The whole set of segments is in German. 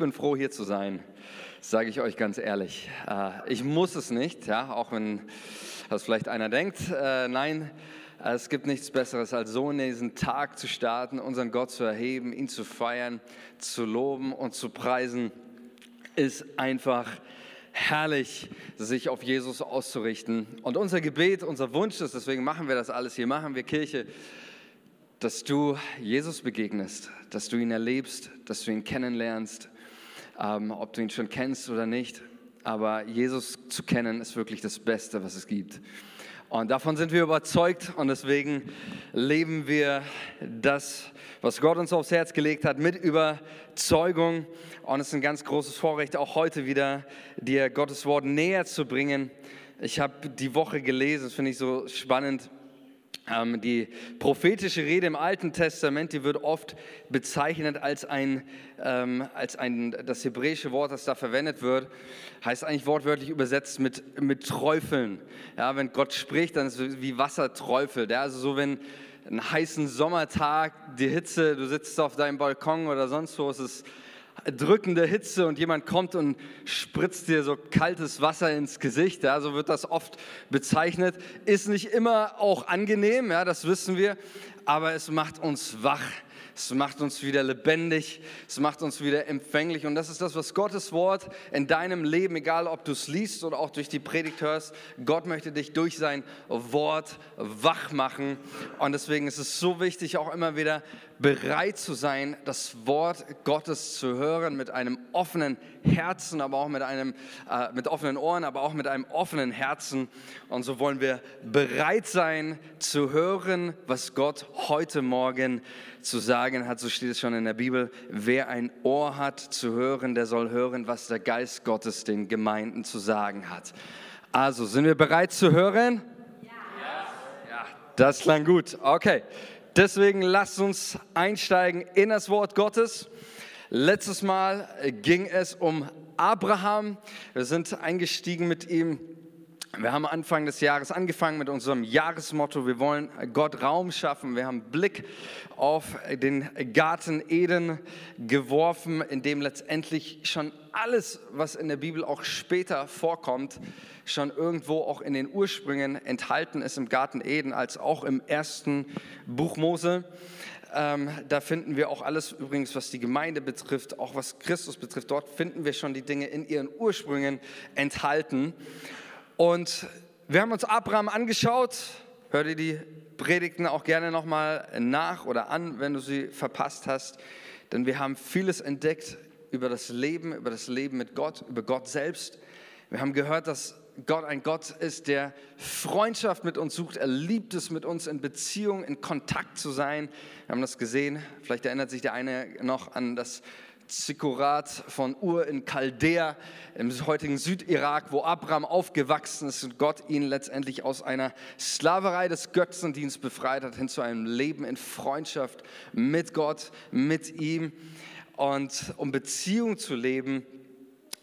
bin froh, hier zu sein, sage ich euch ganz ehrlich. Äh, ich muss es nicht, ja, auch wenn das vielleicht einer denkt. Äh, nein, es gibt nichts Besseres, als so in diesen Tag zu starten, unseren Gott zu erheben, ihn zu feiern, zu loben und zu preisen, ist einfach herrlich, sich auf Jesus auszurichten. Und unser Gebet, unser Wunsch ist, deswegen machen wir das alles hier, machen wir Kirche, dass du Jesus begegnest, dass du ihn erlebst, dass du ihn kennenlernst, ähm, ob du ihn schon kennst oder nicht. Aber Jesus zu kennen ist wirklich das Beste, was es gibt. Und davon sind wir überzeugt und deswegen leben wir das, was Gott uns aufs Herz gelegt hat, mit Überzeugung. Und es ist ein ganz großes Vorrecht, auch heute wieder dir Gottes Wort näher zu bringen. Ich habe die Woche gelesen, das finde ich so spannend die prophetische Rede im Alten Testament, die wird oft bezeichnet als ein, ähm, als ein, das hebräische Wort, das da verwendet wird, heißt eigentlich wortwörtlich übersetzt mit, mit Träufeln. Ja, wenn Gott spricht, dann ist es wie Wasser träufelt. Ja, also so, wenn ein heißen Sommertag, die Hitze, du sitzt auf deinem Balkon oder sonst wo, es ist drückende Hitze und jemand kommt und spritzt dir so kaltes Wasser ins Gesicht, ja, so wird das oft bezeichnet, ist nicht immer auch angenehm, ja, das wissen wir, aber es macht uns wach es macht uns wieder lebendig, es macht uns wieder empfänglich. Und das ist das, was Gottes Wort in deinem Leben, egal ob du es liest oder auch durch die Predigt hörst, Gott möchte dich durch sein Wort wach machen. Und deswegen ist es so wichtig, auch immer wieder bereit zu sein, das Wort Gottes zu hören mit einem offenen Herzen, aber auch mit, einem, äh, mit offenen Ohren, aber auch mit einem offenen Herzen. Und so wollen wir bereit sein zu hören, was Gott heute Morgen zu sagen hat. So steht es schon in der Bibel. Wer ein Ohr hat zu hören, der soll hören, was der Geist Gottes den Gemeinden zu sagen hat. Also, sind wir bereit zu hören? Ja. Ja, das klang gut. Okay. Deswegen lasst uns einsteigen in das Wort Gottes. Letztes Mal ging es um Abraham. Wir sind eingestiegen mit ihm. Wir haben Anfang des Jahres angefangen mit unserem Jahresmotto. Wir wollen Gott Raum schaffen. Wir haben Blick auf den Garten Eden geworfen, in dem letztendlich schon alles, was in der Bibel auch später vorkommt, schon irgendwo auch in den Ursprüngen enthalten ist im Garten Eden, als auch im ersten Buch Mose. Ähm, da finden wir auch alles übrigens, was die Gemeinde betrifft, auch was Christus betrifft. Dort finden wir schon die Dinge in ihren Ursprüngen enthalten. Und wir haben uns Abraham angeschaut. Hör dir die Predigten auch gerne nochmal nach oder an, wenn du sie verpasst hast. Denn wir haben vieles entdeckt über das Leben, über das Leben mit Gott, über Gott selbst. Wir haben gehört, dass Gott ein Gott ist, der Freundschaft mit uns sucht. Er liebt es, mit uns in Beziehung, in Kontakt zu sein. Wir haben das gesehen. Vielleicht erinnert sich der eine noch an das Zikkurat von Ur in Chaldea im heutigen Südirak, wo Abraham aufgewachsen ist und Gott ihn letztendlich aus einer Sklaverei des Götzendienstes befreit hat, hin zu einem Leben in Freundschaft mit Gott, mit ihm. Und um Beziehung zu leben,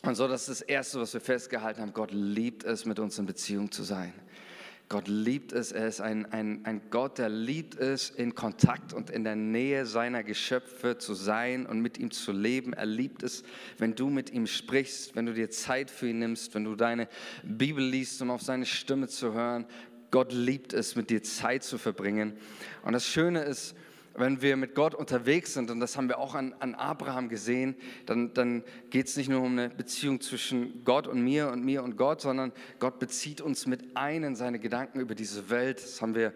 und so, das ist das Erste, was wir festgehalten haben. Gott liebt es, mit uns in Beziehung zu sein. Gott liebt es, er ist ein, ein, ein Gott, der liebt es, in Kontakt und in der Nähe seiner Geschöpfe zu sein und mit ihm zu leben. Er liebt es, wenn du mit ihm sprichst, wenn du dir Zeit für ihn nimmst, wenn du deine Bibel liest, um auf seine Stimme zu hören. Gott liebt es, mit dir Zeit zu verbringen. Und das Schöne ist, wenn wir mit Gott unterwegs sind, und das haben wir auch an, an Abraham gesehen, dann, dann geht es nicht nur um eine Beziehung zwischen Gott und mir und mir und Gott, sondern Gott bezieht uns mit ein in seine Gedanken über diese Welt. Das haben wir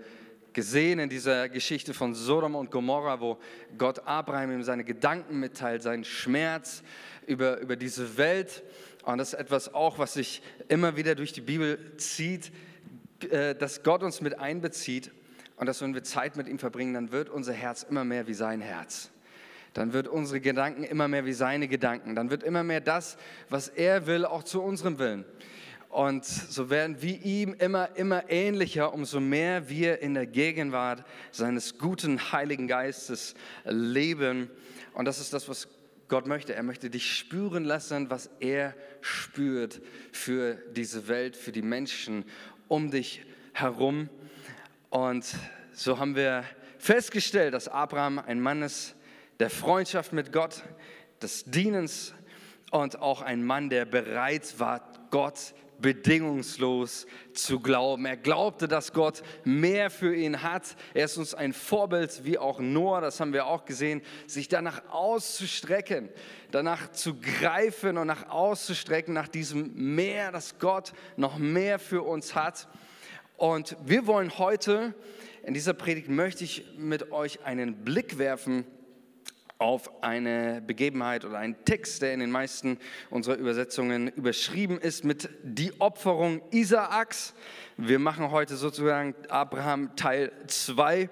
gesehen in dieser Geschichte von Sodom und Gomorra, wo Gott Abraham ihm seine Gedanken mitteilt, seinen Schmerz über, über diese Welt. Und das ist etwas auch, was sich immer wieder durch die Bibel zieht, äh, dass Gott uns mit einbezieht und dass wenn wir Zeit mit ihm verbringen, dann wird unser Herz immer mehr wie sein Herz. Dann wird unsere Gedanken immer mehr wie seine Gedanken. Dann wird immer mehr das, was er will, auch zu unserem Willen. Und so werden wir ihm immer, immer ähnlicher, umso mehr wir in der Gegenwart seines guten Heiligen Geistes leben. Und das ist das, was Gott möchte. Er möchte dich spüren lassen, was er spürt für diese Welt, für die Menschen um dich herum. Und so haben wir festgestellt, dass Abraham ein Mann ist der Freundschaft mit Gott, des Dienens und auch ein Mann, der bereit war, Gott bedingungslos zu glauben. Er glaubte, dass Gott mehr für ihn hat. Er ist uns ein Vorbild, wie auch Noah, das haben wir auch gesehen, sich danach auszustrecken, danach zu greifen und nach auszustrecken, nach diesem Meer, das Gott noch mehr für uns hat. Und wir wollen heute, in dieser Predigt möchte ich mit euch einen Blick werfen auf eine Begebenheit oder einen Text, der in den meisten unserer Übersetzungen überschrieben ist mit die Opferung Isaaks. Wir machen heute sozusagen Abraham Teil 2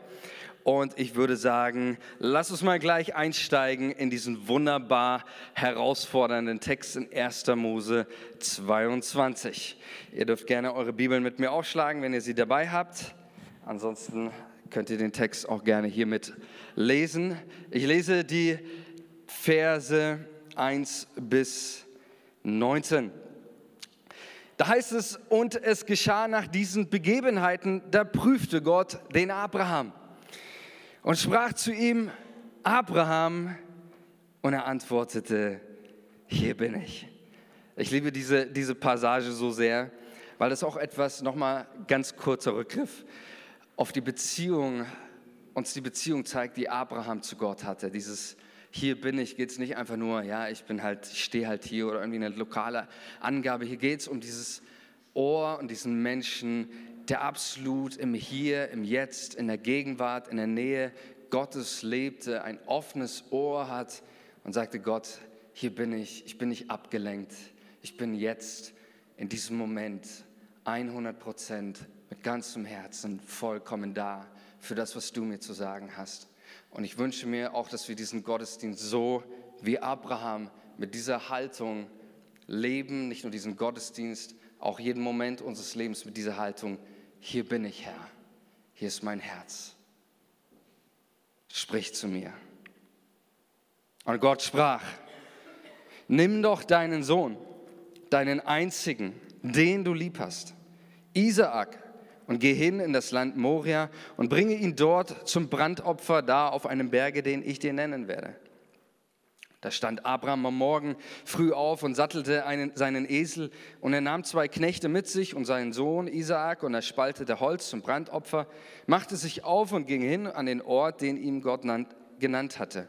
und ich würde sagen, lass uns mal gleich einsteigen in diesen wunderbar herausfordernden Text in 1. Mose 22. Ihr dürft gerne eure Bibeln mit mir aufschlagen, wenn ihr sie dabei habt. Ansonsten könnt ihr den Text auch gerne hiermit lesen. Ich lese die Verse 1 bis 19. Da heißt es, und es geschah nach diesen Begebenheiten, da prüfte Gott den Abraham und sprach zu ihm, Abraham, und er antwortete, hier bin ich. Ich liebe diese, diese Passage so sehr, weil das auch etwas, nochmal ganz kurzer Rückgriff, auf die Beziehung, uns die Beziehung zeigt, die Abraham zu Gott hatte. Dieses hier bin ich, geht es nicht einfach nur, ja, ich bin halt, ich stehe halt hier oder irgendwie eine lokale Angabe. Hier geht es um dieses Ohr und diesen Menschen, der absolut im Hier, im Jetzt, in der Gegenwart, in der Nähe Gottes lebte, ein offenes Ohr hat und sagte, Gott, hier bin ich, ich bin nicht abgelenkt, ich bin jetzt in diesem Moment 100 Prozent mit ganzem Herzen vollkommen da für das, was du mir zu sagen hast. Und ich wünsche mir auch, dass wir diesen Gottesdienst so wie Abraham mit dieser Haltung leben, nicht nur diesen Gottesdienst, auch jeden Moment unseres Lebens mit dieser Haltung, hier bin ich Herr, hier ist mein Herz. Sprich zu mir. Und Gott sprach, nimm doch deinen Sohn, deinen einzigen, den du lieb hast, Isaak, und geh hin in das Land Moria und bringe ihn dort zum Brandopfer da auf einem Berge, den ich dir nennen werde. Da stand Abraham am Morgen früh auf und sattelte einen, seinen Esel und er nahm zwei Knechte mit sich und seinen Sohn Isaak und er spaltete Holz zum Brandopfer, machte sich auf und ging hin an den Ort, den ihm Gott genannt hatte.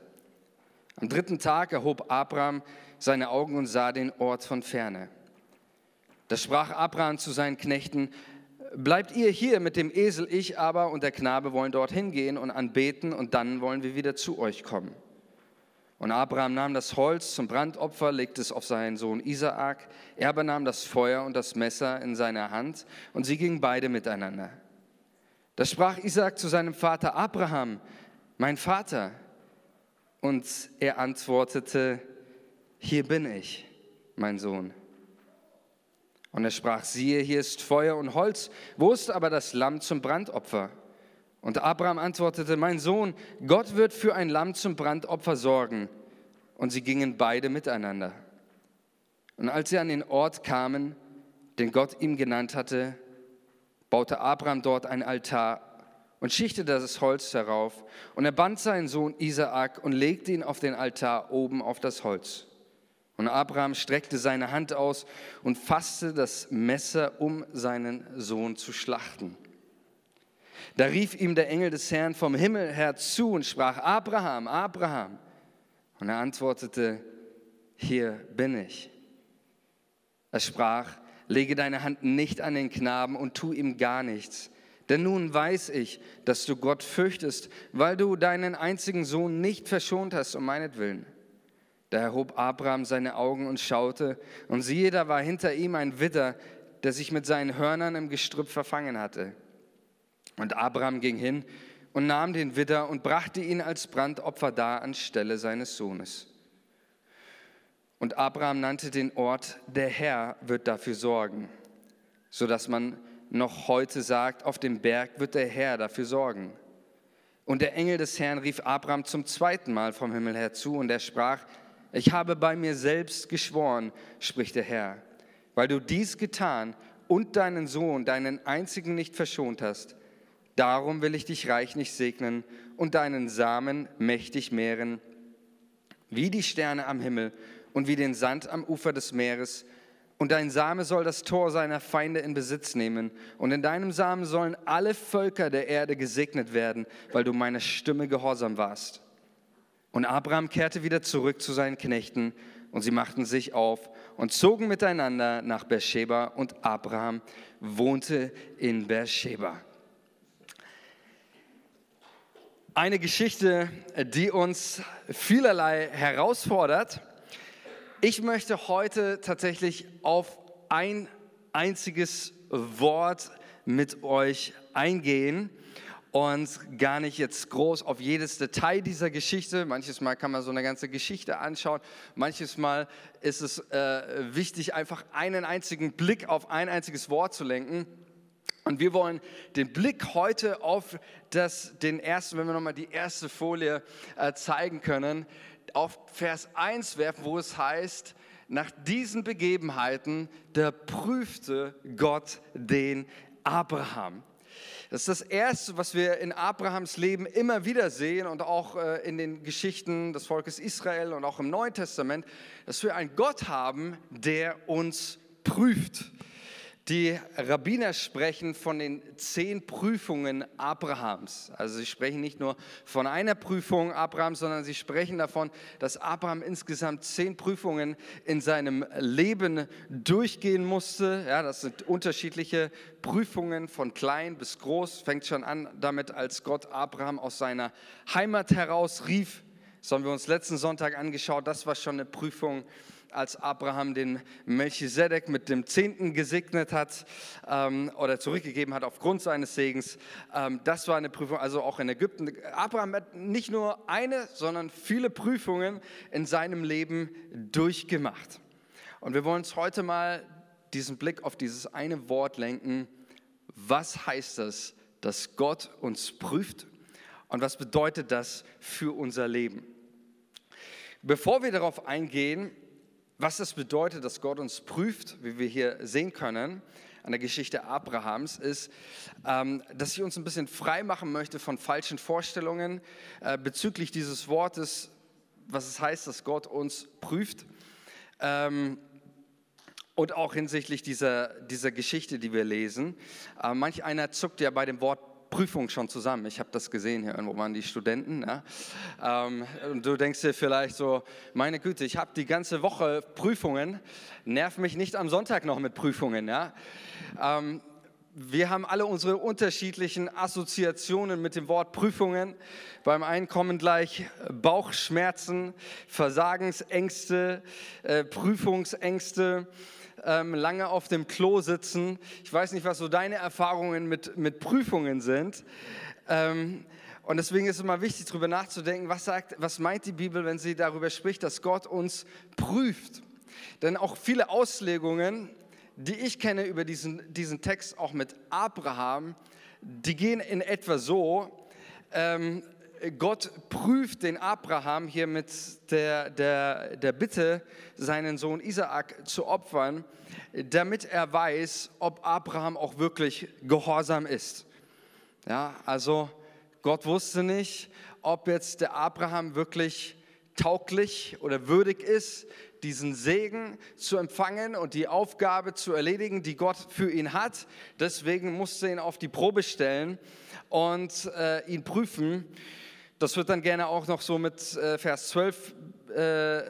Am dritten Tag erhob Abraham seine Augen und sah den Ort von ferne. Da sprach Abraham zu seinen Knechten, bleibt ihr hier mit dem Esel, ich aber und der Knabe wollen dorthin gehen und anbeten und dann wollen wir wieder zu euch kommen. Und Abraham nahm das Holz zum Brandopfer, legte es auf seinen Sohn Isaak. Er aber nahm das Feuer und das Messer in seiner Hand und sie gingen beide miteinander. Da sprach Isaak zu seinem Vater Abraham, mein Vater. Und er antwortete, hier bin ich, mein Sohn. Und er sprach, siehe, hier ist Feuer und Holz, wo ist aber das Lamm zum Brandopfer? Und Abraham antwortete, mein Sohn, Gott wird für ein Lamm zum Brandopfer sorgen. Und sie gingen beide miteinander. Und als sie an den Ort kamen, den Gott ihm genannt hatte, baute Abraham dort ein Altar und schichtete das Holz darauf. Und er band seinen Sohn Isaak und legte ihn auf den Altar oben auf das Holz. Und Abraham streckte seine Hand aus und fasste das Messer, um seinen Sohn zu schlachten. Da rief ihm der Engel des Herrn vom Himmel her zu und sprach, Abraham, Abraham. Und er antwortete, hier bin ich. Er sprach, lege deine Hand nicht an den Knaben und tu ihm gar nichts. Denn nun weiß ich, dass du Gott fürchtest, weil du deinen einzigen Sohn nicht verschont hast um meinetwillen. Da erhob Abraham seine Augen und schaute, und siehe, da war hinter ihm ein Widder, der sich mit seinen Hörnern im Gestrüpp verfangen hatte. Und Abraham ging hin und nahm den Widder und brachte ihn als Brandopfer dar anstelle seines Sohnes. Und Abraham nannte den Ort, der Herr wird dafür sorgen, sodass man noch heute sagt, auf dem Berg wird der Herr dafür sorgen. Und der Engel des Herrn rief Abraham zum zweiten Mal vom Himmel her zu und er sprach, ich habe bei mir selbst geschworen, spricht der Herr, weil du dies getan und deinen Sohn, deinen einzigen nicht verschont hast. Darum will ich dich reichlich segnen und deinen Samen mächtig mehren, wie die Sterne am Himmel und wie den Sand am Ufer des Meeres. Und dein Same soll das Tor seiner Feinde in Besitz nehmen. Und in deinem Samen sollen alle Völker der Erde gesegnet werden, weil du meiner Stimme gehorsam warst. Und Abraham kehrte wieder zurück zu seinen Knechten und sie machten sich auf und zogen miteinander nach Beersheba und Abraham wohnte in Beersheba. Eine Geschichte, die uns vielerlei herausfordert ich möchte heute tatsächlich auf ein einziges Wort mit euch eingehen und gar nicht jetzt groß auf jedes Detail dieser Geschichte. Manches Mal kann man so eine ganze Geschichte anschauen. Manches Mal ist es äh, wichtig, einfach einen einzigen Blick auf ein einziges Wort zu lenken. Und wir wollen den Blick heute auf das, den ersten, wenn wir nochmal die erste Folie äh, zeigen können, auf Vers 1 werfen, wo es heißt, nach diesen Begebenheiten, da prüfte Gott den Abraham. Das ist das Erste, was wir in Abrahams Leben immer wieder sehen und auch äh, in den Geschichten des Volkes Israel und auch im Neuen Testament, dass wir einen Gott haben, der uns prüft. Die Rabbiner sprechen von den zehn Prüfungen Abrahams. Also sie sprechen nicht nur von einer Prüfung Abrahams, sondern sie sprechen davon, dass Abraham insgesamt zehn Prüfungen in seinem Leben durchgehen musste. Ja, das sind unterschiedliche Prüfungen von klein bis groß. Fängt schon an damit, als Gott Abraham aus seiner Heimat heraus rief. Das haben wir uns letzten Sonntag angeschaut. Das war schon eine Prüfung als Abraham den Melchisedek mit dem Zehnten gesegnet hat ähm, oder zurückgegeben hat aufgrund seines Segens. Ähm, das war eine Prüfung, also auch in Ägypten. Abraham hat nicht nur eine, sondern viele Prüfungen in seinem Leben durchgemacht. Und wir wollen uns heute mal diesen Blick auf dieses eine Wort lenken. Was heißt das, dass Gott uns prüft? Und was bedeutet das für unser Leben? Bevor wir darauf eingehen, was das bedeutet, dass Gott uns prüft, wie wir hier sehen können an der Geschichte Abrahams, ist, ähm, dass ich uns ein bisschen frei machen möchte von falschen Vorstellungen äh, bezüglich dieses Wortes, was es heißt, dass Gott uns prüft. Ähm, und auch hinsichtlich dieser, dieser Geschichte, die wir lesen. Äh, manch einer zuckt ja bei dem Wort Prüfung schon zusammen. Ich habe das gesehen, hier irgendwo waren die Studenten. Ja? Ähm, und du denkst dir vielleicht so, meine Güte, ich habe die ganze Woche Prüfungen, nerv mich nicht am Sonntag noch mit Prüfungen. Ja? Ähm, wir haben alle unsere unterschiedlichen Assoziationen mit dem Wort Prüfungen. Beim einen kommen gleich Bauchschmerzen, Versagensängste, äh, Prüfungsängste ähm, lange auf dem Klo sitzen. Ich weiß nicht, was so deine Erfahrungen mit, mit Prüfungen sind. Ähm, und deswegen ist es immer wichtig, darüber nachzudenken, was, sagt, was meint die Bibel, wenn sie darüber spricht, dass Gott uns prüft. Denn auch viele Auslegungen, die ich kenne über diesen, diesen Text, auch mit Abraham, die gehen in etwa so, ähm, Gott prüft den Abraham hier mit der, der, der Bitte, seinen Sohn Isaak zu opfern, damit er weiß, ob Abraham auch wirklich gehorsam ist. Ja, also Gott wusste nicht, ob jetzt der Abraham wirklich tauglich oder würdig ist, diesen Segen zu empfangen und die Aufgabe zu erledigen, die Gott für ihn hat. Deswegen musste er ihn auf die Probe stellen und äh, ihn prüfen. Das wird dann gerne auch noch so mit äh, Vers 12 äh,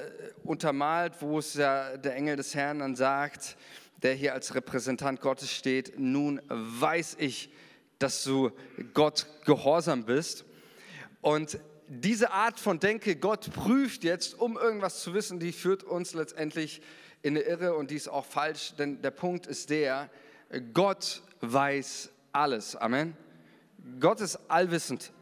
untermalt, wo es ja der Engel des Herrn dann sagt, der hier als Repräsentant Gottes steht, nun weiß ich, dass du Gott gehorsam bist. Und diese Art von Denke, Gott prüft jetzt, um irgendwas zu wissen, die führt uns letztendlich in eine Irre und die ist auch falsch, denn der Punkt ist der, Gott weiß alles. Amen. Gott ist allwissend.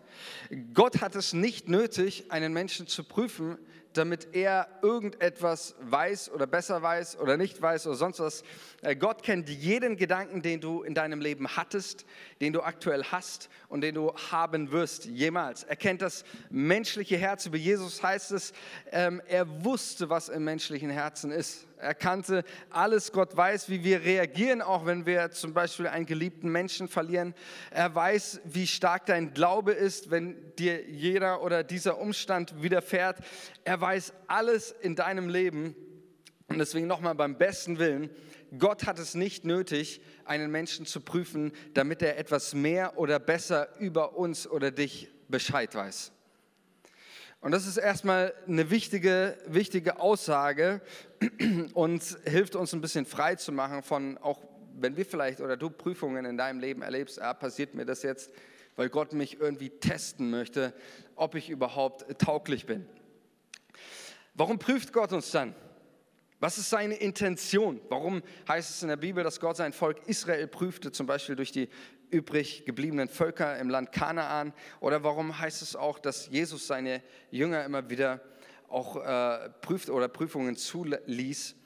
Gott hat es nicht nötig, einen Menschen zu prüfen, damit er irgendetwas weiß oder besser weiß oder nicht weiß oder sonst was. Äh, Gott kennt jeden Gedanken, den du in deinem Leben hattest, den du aktuell hast und den du haben wirst, jemals. Er kennt das menschliche Herz. Über Jesus heißt es, ähm, er wusste, was im menschlichen Herzen ist. Er kannte alles. Gott weiß, wie wir reagieren, auch wenn wir zum Beispiel einen geliebten Menschen verlieren. Er weiß, wie stark dein Glaube ist, wenn dir jeder oder dieser Umstand widerfährt. Er weiß alles in deinem Leben Und deswegen nochmal beim besten Willen, Gott hat es nicht nötig, einen Menschen zu prüfen, damit er etwas mehr oder besser über uns oder dich Bescheid weiß. Und das ist erstmal eine wichtige, wichtige Aussage und hilft uns ein bisschen frei zu machen von, auch wenn wir vielleicht oder du Prüfungen in deinem Leben erlebst, ah, passiert mir das jetzt, weil Gott mich irgendwie testen möchte, ob ich überhaupt tauglich bin. Warum prüft Gott uns dann? Was ist seine Intention? Warum heißt es in der Bibel, dass Gott sein Volk Israel prüfte, zum Beispiel durch die übrig gebliebenen Völker im Land Kanaan? Oder warum heißt es auch, dass Jesus seine Jünger immer wieder auch äh, prüft oder Prüfungen zuließ?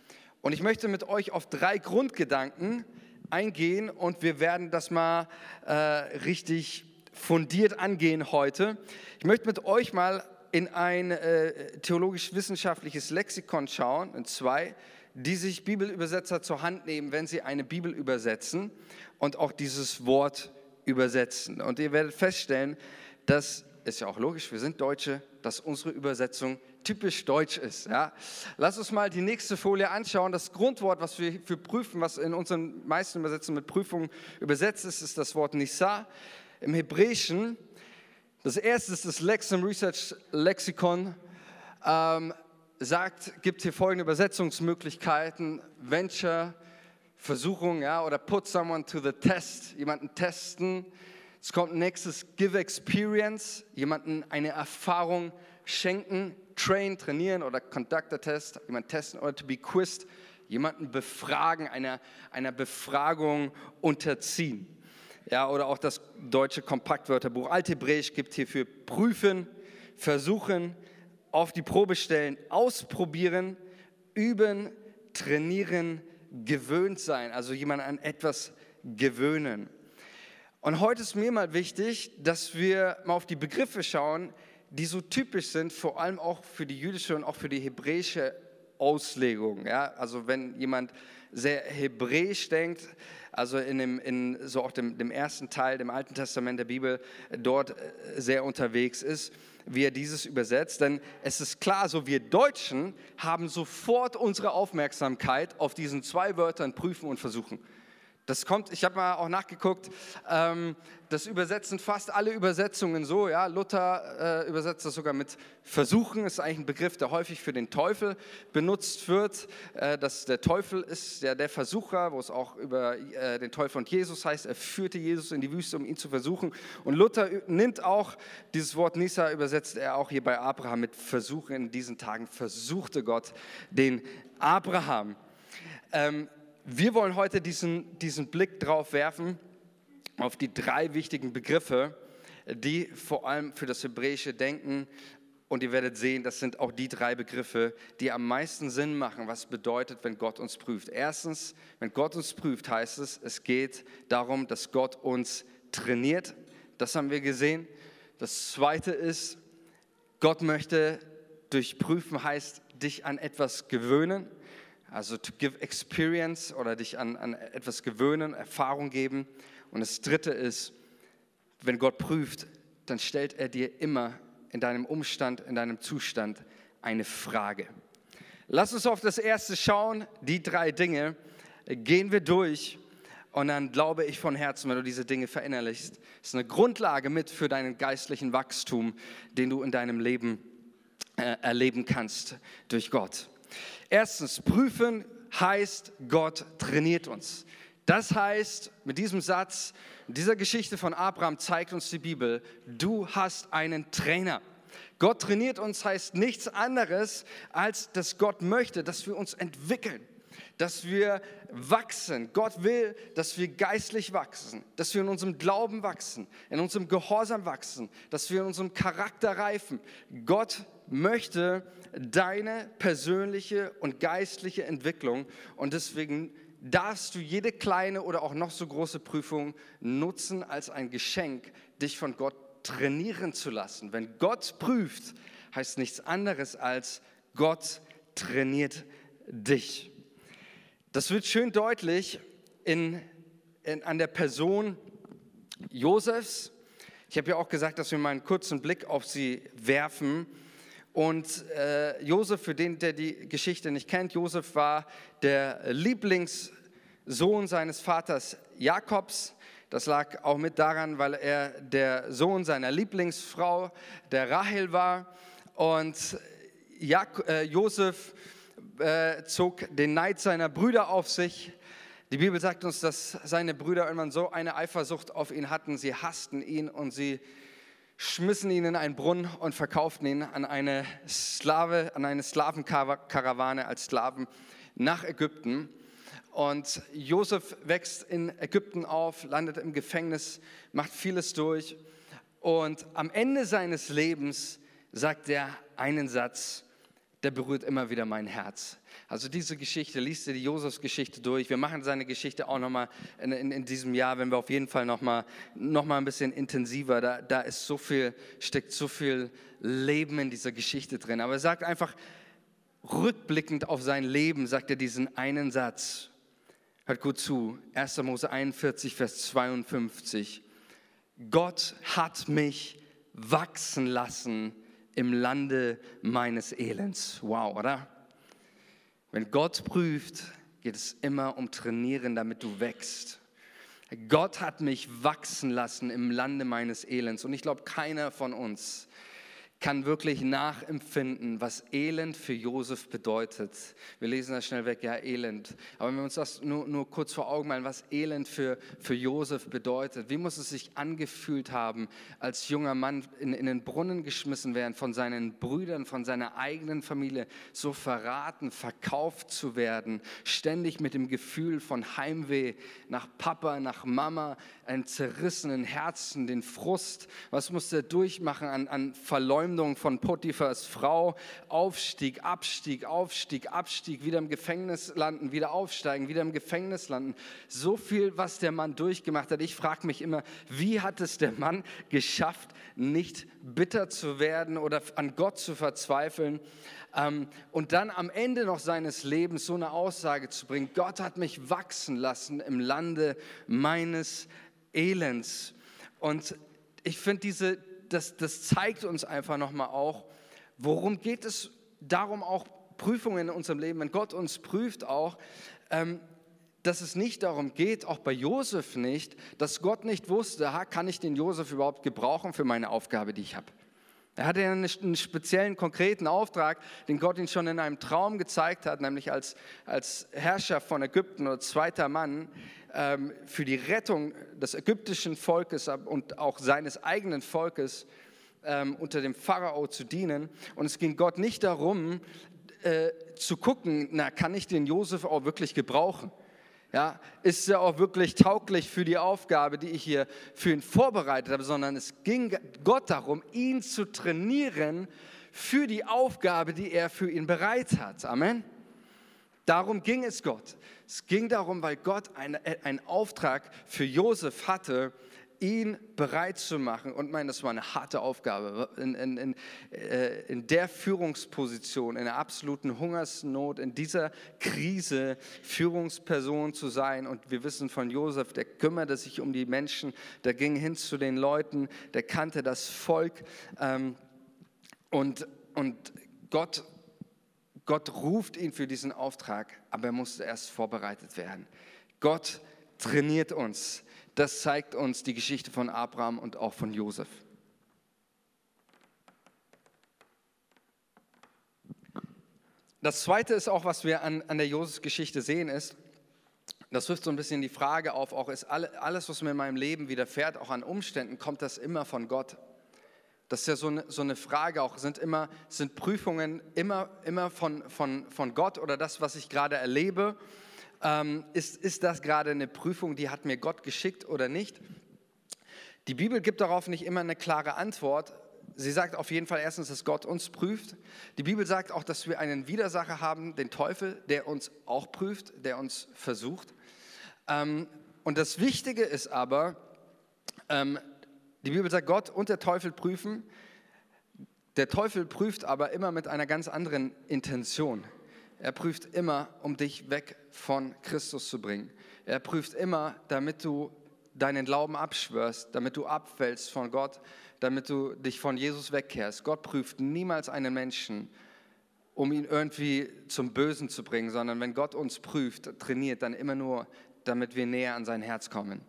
Und ich möchte mit euch auf drei Grundgedanken eingehen und wir werden das mal äh, richtig fundiert angehen heute. Ich möchte mit euch mal in ein äh, theologisch-wissenschaftliches Lexikon schauen, in zwei, die sich Bibelübersetzer zur Hand nehmen, wenn sie eine Bibel übersetzen und auch dieses Wort übersetzen. Und ihr werdet feststellen, das ist ja auch logisch, wir sind Deutsche, dass unsere Übersetzung typisch deutsch ist. Ja? Lass uns mal die nächste Folie anschauen. Das Grundwort, was wir für prüfen, was in unseren meisten Übersetzungen mit Prüfung übersetzt ist, ist das Wort Nisa. Im Hebräischen das erste ist das Lexham Research Lexikon, ähm, sagt, gibt hier folgende Übersetzungsmöglichkeiten: Venture, Versuchung, ja, oder put someone to the test, jemanden testen. Es kommt nächstes Give Experience, jemanden eine Erfahrung schenken, train, trainieren oder Conductor Test, jemanden testen oder to be quizzed, jemanden befragen, einer, einer Befragung unterziehen. Ja, oder auch das deutsche Kompaktwörterbuch Althebräisch gibt hierfür prüfen, versuchen, auf die Probe stellen, ausprobieren, üben, trainieren, gewöhnt sein, also jemand an etwas gewöhnen. Und heute ist mir mal wichtig, dass wir mal auf die Begriffe schauen, die so typisch sind, vor allem auch für die jüdische und auch für die hebräische Auslegung. Ja? Also wenn jemand sehr hebräisch denkt, also in, dem, in so auch dem, dem ersten Teil, dem Alten Testament der Bibel, dort äh, sehr unterwegs ist, wie er dieses übersetzt. Denn es ist klar, so wir Deutschen haben sofort unsere Aufmerksamkeit auf diesen zwei Wörtern prüfen und versuchen. Das kommt, ich habe mal auch nachgeguckt, ähm, das übersetzen fast alle Übersetzungen so. Ja? Luther äh, übersetzt das sogar mit Versuchen, ist eigentlich ein Begriff, der häufig für den Teufel benutzt wird. Äh, dass der Teufel ist ja der Versucher, wo es auch über äh, den Teufel und Jesus heißt. Er führte Jesus in die Wüste, um ihn zu versuchen. Und Luther nimmt auch dieses Wort Nisa, übersetzt er auch hier bei Abraham mit Versuchen. In diesen Tagen versuchte Gott den Abraham. Ähm, wir wollen heute diesen, diesen Blick drauf werfen, auf die drei wichtigen Begriffe, die vor allem für das hebräische Denken und ihr werdet sehen, das sind auch die drei Begriffe, die am meisten Sinn machen, was bedeutet, wenn Gott uns prüft. Erstens, wenn Gott uns prüft, heißt es, es geht darum, dass Gott uns trainiert. Das haben wir gesehen. Das zweite ist, Gott möchte durch Prüfen heißt, dich an etwas gewöhnen. Also to give experience oder dich an, an etwas gewöhnen, Erfahrung geben. Und das dritte ist, wenn Gott prüft, dann stellt er dir immer in deinem Umstand, in deinem Zustand eine Frage. Lass uns auf das erste schauen, die drei Dinge gehen wir durch und dann glaube ich von Herzen, wenn du diese Dinge verinnerlichst, ist eine Grundlage mit für deinen geistlichen Wachstum, den du in deinem Leben äh, erleben kannst durch Gott. Erstens, prüfen heißt, Gott trainiert uns. Das heißt, mit diesem Satz, dieser Geschichte von Abraham zeigt uns die Bibel, du hast einen Trainer. Gott trainiert uns heißt nichts anderes, als dass Gott möchte, dass wir uns entwickeln, dass wir wachsen. Gott will, dass wir geistlich wachsen, dass wir in unserem Glauben wachsen, in unserem Gehorsam wachsen, dass wir in unserem Charakter reifen. Gott möchte deine persönliche und geistliche Entwicklung und deswegen darfst du jede kleine oder auch noch so große Prüfung nutzen als ein Geschenk, dich von Gott trainieren zu lassen. Wenn Gott prüft, heißt nichts anderes als Gott trainiert dich. Das wird schön deutlich in, in, an der Person Josefs. Ich habe ja auch gesagt, dass wir mal einen kurzen Blick auf sie werfen. Und äh, Josef, für den, der die Geschichte nicht kennt, Josef war der Lieblingssohn seines Vaters Jakobs. Das lag auch mit daran, weil er der Sohn seiner Lieblingsfrau, der Rahel war. Und Jak äh, Josef äh, zog den Neid seiner Brüder auf sich. Die Bibel sagt uns, dass seine Brüder irgendwann so eine Eifersucht auf ihn hatten, sie hassten ihn und sie schmissen ihn in einen Brunnen und verkauften ihn an eine Slave, an eine Slavenkarawane als Sklaven nach Ägypten. Und Josef wächst in Ägypten auf, landet im Gefängnis, macht vieles durch. Und am Ende seines Lebens sagt er einen Satz, der berührt immer wieder mein Herz. Also diese Geschichte, liest dir die Josefs-Geschichte durch. Wir machen seine Geschichte auch nochmal in, in, in diesem Jahr, wenn wir auf jeden Fall nochmal noch mal ein bisschen intensiver. Da, da ist so viel, steckt so viel Leben in dieser Geschichte drin. Aber er sagt einfach, rückblickend auf sein Leben, sagt er diesen einen Satz. Hört gut zu, 1. Mose 41, Vers 52. Gott hat mich wachsen lassen im Lande meines Elends. Wow, oder? Wenn Gott prüft, geht es immer um Trainieren, damit du wächst. Gott hat mich wachsen lassen im Lande meines Elends. Und ich glaube, keiner von uns kann wirklich nachempfinden, was Elend für Josef bedeutet. Wir lesen das schnell weg, ja, Elend. Aber wenn wir uns das nur, nur kurz vor Augen malen, was Elend für, für Josef bedeutet. Wie muss es sich angefühlt haben, als junger Mann in, in den Brunnen geschmissen werden, von seinen Brüdern, von seiner eigenen Familie, so verraten, verkauft zu werden, ständig mit dem Gefühl von Heimweh nach Papa, nach Mama, einem zerrissenen Herzen, den Frust. Was musste er durchmachen an, an Verleumdung? Verleumdung von Potiphas Frau, Aufstieg, Abstieg, Aufstieg, Abstieg, wieder im Gefängnis landen, wieder aufsteigen, wieder im Gefängnis landen. So viel, was der Mann durchgemacht hat. Ich frage mich immer, wie hat es der Mann geschafft, nicht bitter zu werden oder an Gott zu verzweifeln? Ähm, und dann am Ende noch seines Lebens so eine Aussage zu bringen, Gott hat mich wachsen lassen im Lande meines Elends. Und ich finde diese, das, das zeigt uns einfach nochmal auch, worum geht es darum auch Prüfungen in unserem Leben, wenn Gott uns prüft auch, ähm, dass es nicht darum geht, auch bei Josef nicht, dass Gott nicht wusste, ha, kann ich den Josef überhaupt gebrauchen für meine Aufgabe, die ich habe. Er hatte einen, speziellen, konkreten Auftrag, den Gott ihm schon in einem Traum gezeigt hat, nämlich als, als Herrscher von Ägypten oder zweiter Mann ähm, für die Rettung des ägyptischen Volkes und auch seines eigenen Volkes ähm, unter dem Pharao zu dienen. Und es ging Gott nicht darum, äh, zu gucken, na, kann ich den Josef auch wirklich gebrauchen? Ja, ist er auch wirklich tauglich für die Aufgabe, die ich hier für ihn vorbereitet habe, sondern es ging Gott darum, ihn zu trainieren für die Aufgabe, die er für ihn bereit hat. Amen. Darum ging es Gott. Es ging darum, weil Gott einen, einen Auftrag für Josef hatte, ihn bereit zu machen. Und mein, das war eine harte Aufgabe, in, in, in, äh, in der Führungsposition, in der absoluten Hungersnot, in dieser Krise Führungsperson zu sein. Und wir wissen von Josef, der kümmerte sich um die Menschen, der ging hin zu den Leuten, der kannte das Volk. Ähm, und, und Gott Gott ruft ihn für diesen Auftrag, aber er musste erst vorbereitet werden. Gott trainiert uns. Das zeigt uns die Geschichte von Abraham und auch von Josef. Das Zweite ist auch, was wir an, an der Josef-Geschichte sehen, ist, das wirft so ein bisschen die Frage auf, auch ist alles, was mir in meinem Leben widerfährt, auch an Umständen, kommt das immer von Gott? Das ist ja so eine, so eine Frage auch. Sind, immer, sind Prüfungen immer, immer von, von, von Gott oder das, was ich gerade erlebe? Ähm, ist, ist das gerade eine Prüfung, die hat mir Gott geschickt oder nicht? Die Bibel gibt darauf nicht immer eine klare Antwort. Sie sagt auf jeden Fall erstens, dass Gott uns prüft. Die Bibel sagt auch, dass wir einen Widersacher haben, den Teufel, der uns auch prüft, der uns versucht. Ähm, und das Wichtige ist aber, ähm, die Bibel sagt, Gott und der Teufel prüfen. Der Teufel prüft aber immer mit einer ganz anderen Intention. Er prüft immer, um dich weg von Christus zu bringen. Er prüft immer, damit du deinen Glauben abschwörst, damit du abfällst von Gott, damit du dich von Jesus wegkehrst. Gott prüft niemals einen Menschen, um ihn irgendwie zum Bösen zu bringen, sondern wenn Gott uns prüft, trainiert, dann immer nur, damit wir näher an sein Herz kommen.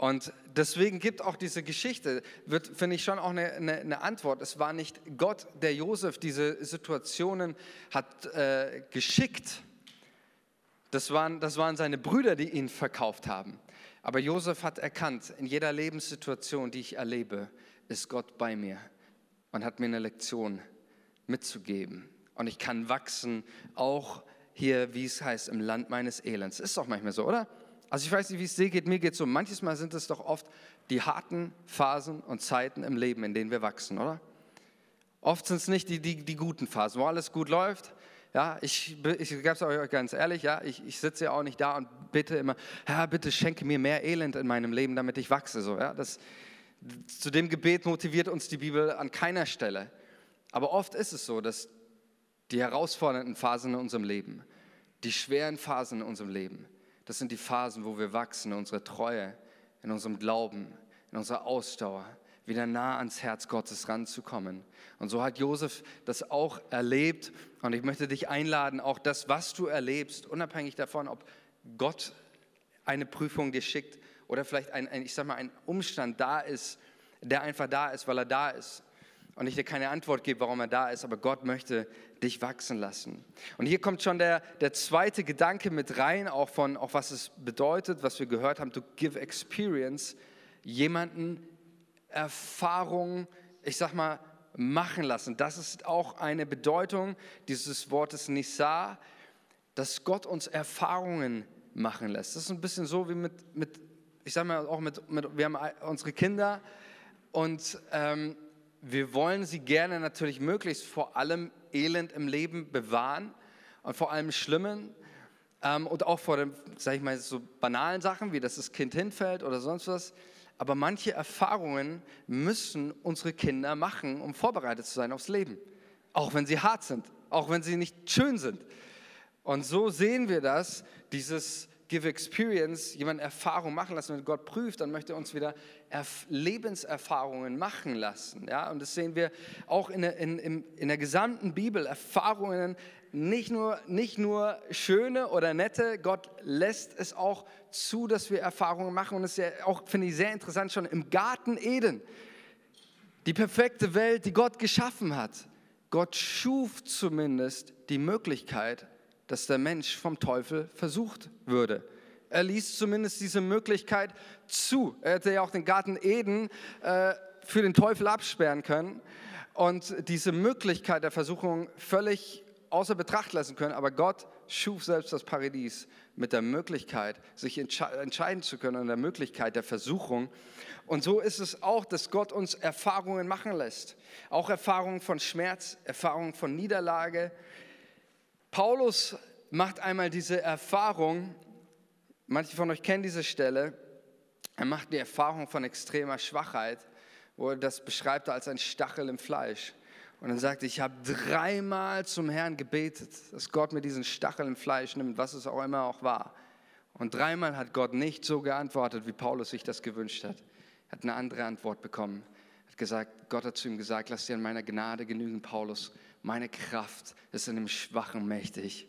Und deswegen gibt auch diese Geschichte, wird, finde ich, schon auch eine, eine, eine, Antwort. Es war nicht Gott, der Josef diese Situationen hat äh, geschickt. Das waren, das waren seine Brüder, die ihn verkauft haben. Aber Josef hat erkannt, in jeder Lebenssituation, die ich erlebe, ist Gott bei mir und hat mir eine Lektion mitzugeben. Und ich kann wachsen, auch hier, wie es heißt, im Land meines Elends. Ist doch manchmal so, oder? Also ich weiß nicht, wie es dir geht, mir geht es so. Manches Mal sind es doch oft die harten Phasen und Zeiten im Leben, in denen wir wachsen, oder? Oft sind es nicht die, die, die guten Phasen, wo alles gut läuft. Ja, ich, ich gebe es euch ganz ehrlich, ja, ich, ich sitze ja auch nicht da und bitte immer, Herr, bitte schenke mir mehr Elend in meinem Leben, damit ich wachse. So, ja, das, zu dem Gebet motiviert uns die Bibel an keiner Stelle. Aber oft ist es so, dass die herausfordernden Phasen in unserem Leben, die schweren Phasen in unserem Leben, das sind die Phasen, wo wir wachsen in unserer Treue, in unserem Glauben, in unserer Ausdauer, wieder nah ans Herz Gottes ranzukommen. Und so hat Josef das auch erlebt. Und ich möchte dich einladen, auch das, was du erlebst, unabhängig davon, ob Gott eine Prüfung dir schickt oder vielleicht ein, ein ich sag mal, ein Umstand da ist, der einfach da ist, weil er da ist und ich dir keine Antwort gebe, warum er da ist, aber Gott möchte dich wachsen lassen. Und hier kommt schon der, der zweite Gedanke mit rein, auch von, auch was es bedeutet, was wir gehört haben, to give experience, jemanden Erfahrung, ich sag mal, machen lassen. Das ist auch eine Bedeutung dieses Wortes Nisa, dass Gott uns Erfahrungen machen lässt. Das ist ein bisschen so wie mit, mit ich sag mal auch mit, mit wir haben unsere Kinder und ähm, wir wollen sie gerne natürlich möglichst vor allem Elend im Leben bewahren und vor allem Schlimmen ähm, und auch vor den, sag ich mal, so banalen Sachen, wie dass das Kind hinfällt oder sonst was. Aber manche Erfahrungen müssen unsere Kinder machen, um vorbereitet zu sein aufs Leben. Auch wenn sie hart sind, auch wenn sie nicht schön sind. Und so sehen wir das, dieses Give Experience, jemand Erfahrung machen lassen. Wenn Gott prüft, dann möchte er uns wieder Lebenserfahrungen machen lassen. Ja? Und das sehen wir auch in der, in, in der gesamten Bibel. Erfahrungen, nicht nur, nicht nur schöne oder nette, Gott lässt es auch zu, dass wir Erfahrungen machen. Und das ist ja auch, finde ich, sehr interessant, schon im Garten Eden. Die perfekte Welt, die Gott geschaffen hat. Gott schuf zumindest die Möglichkeit, dass der Mensch vom Teufel versucht würde. Er ließ zumindest diese Möglichkeit zu. Er hätte ja auch den Garten Eden äh, für den Teufel absperren können und diese Möglichkeit der Versuchung völlig außer Betracht lassen können. Aber Gott schuf selbst das Paradies mit der Möglichkeit, sich entsche entscheiden zu können und der Möglichkeit der Versuchung. Und so ist es auch, dass Gott uns Erfahrungen machen lässt. Auch Erfahrungen von Schmerz, Erfahrungen von Niederlage, Paulus macht einmal diese Erfahrung, manche von euch kennen diese Stelle, er macht die Erfahrung von extremer Schwachheit, wo er das beschreibt als ein Stachel im Fleisch. Und dann sagt er, ich habe dreimal zum Herrn gebetet, dass Gott mir diesen Stachel im Fleisch nimmt, was es auch immer auch war. Und dreimal hat Gott nicht so geantwortet, wie Paulus sich das gewünscht hat. Er hat eine andere Antwort bekommen. Er hat gesagt, Gott hat zu ihm gesagt, lass dir in meiner Gnade genügen, Paulus meine Kraft ist in dem Schwachen mächtig.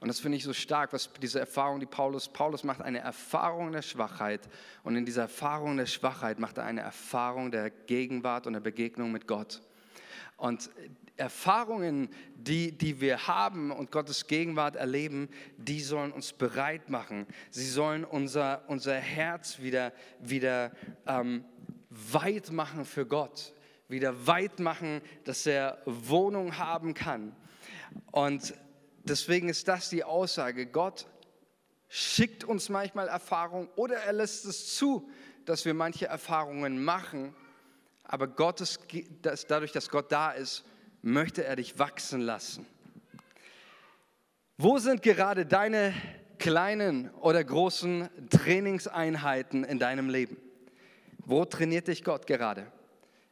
Und das finde ich so stark, was diese Erfahrung, die Paulus, Paulus macht eine Erfahrung der Schwachheit und in dieser Erfahrung der Schwachheit macht er eine Erfahrung der Gegenwart und der Begegnung mit Gott. Und Erfahrungen, die, die wir haben und Gottes Gegenwart erleben, die sollen uns bereit machen. Sie sollen unser, unser Herz wieder, wieder ähm, weit machen für Gott wieder weit machen, dass er Wohnung haben kann. Und deswegen ist das die Aussage. Gott schickt uns manchmal Erfahrungen oder er lässt es zu, dass wir manche Erfahrungen machen. Aber Gottes, dadurch, dass Gott da ist, möchte er dich wachsen lassen. Wo sind gerade deine kleinen oder großen Trainingseinheiten in deinem Leben? Wo trainiert dich Gott gerade?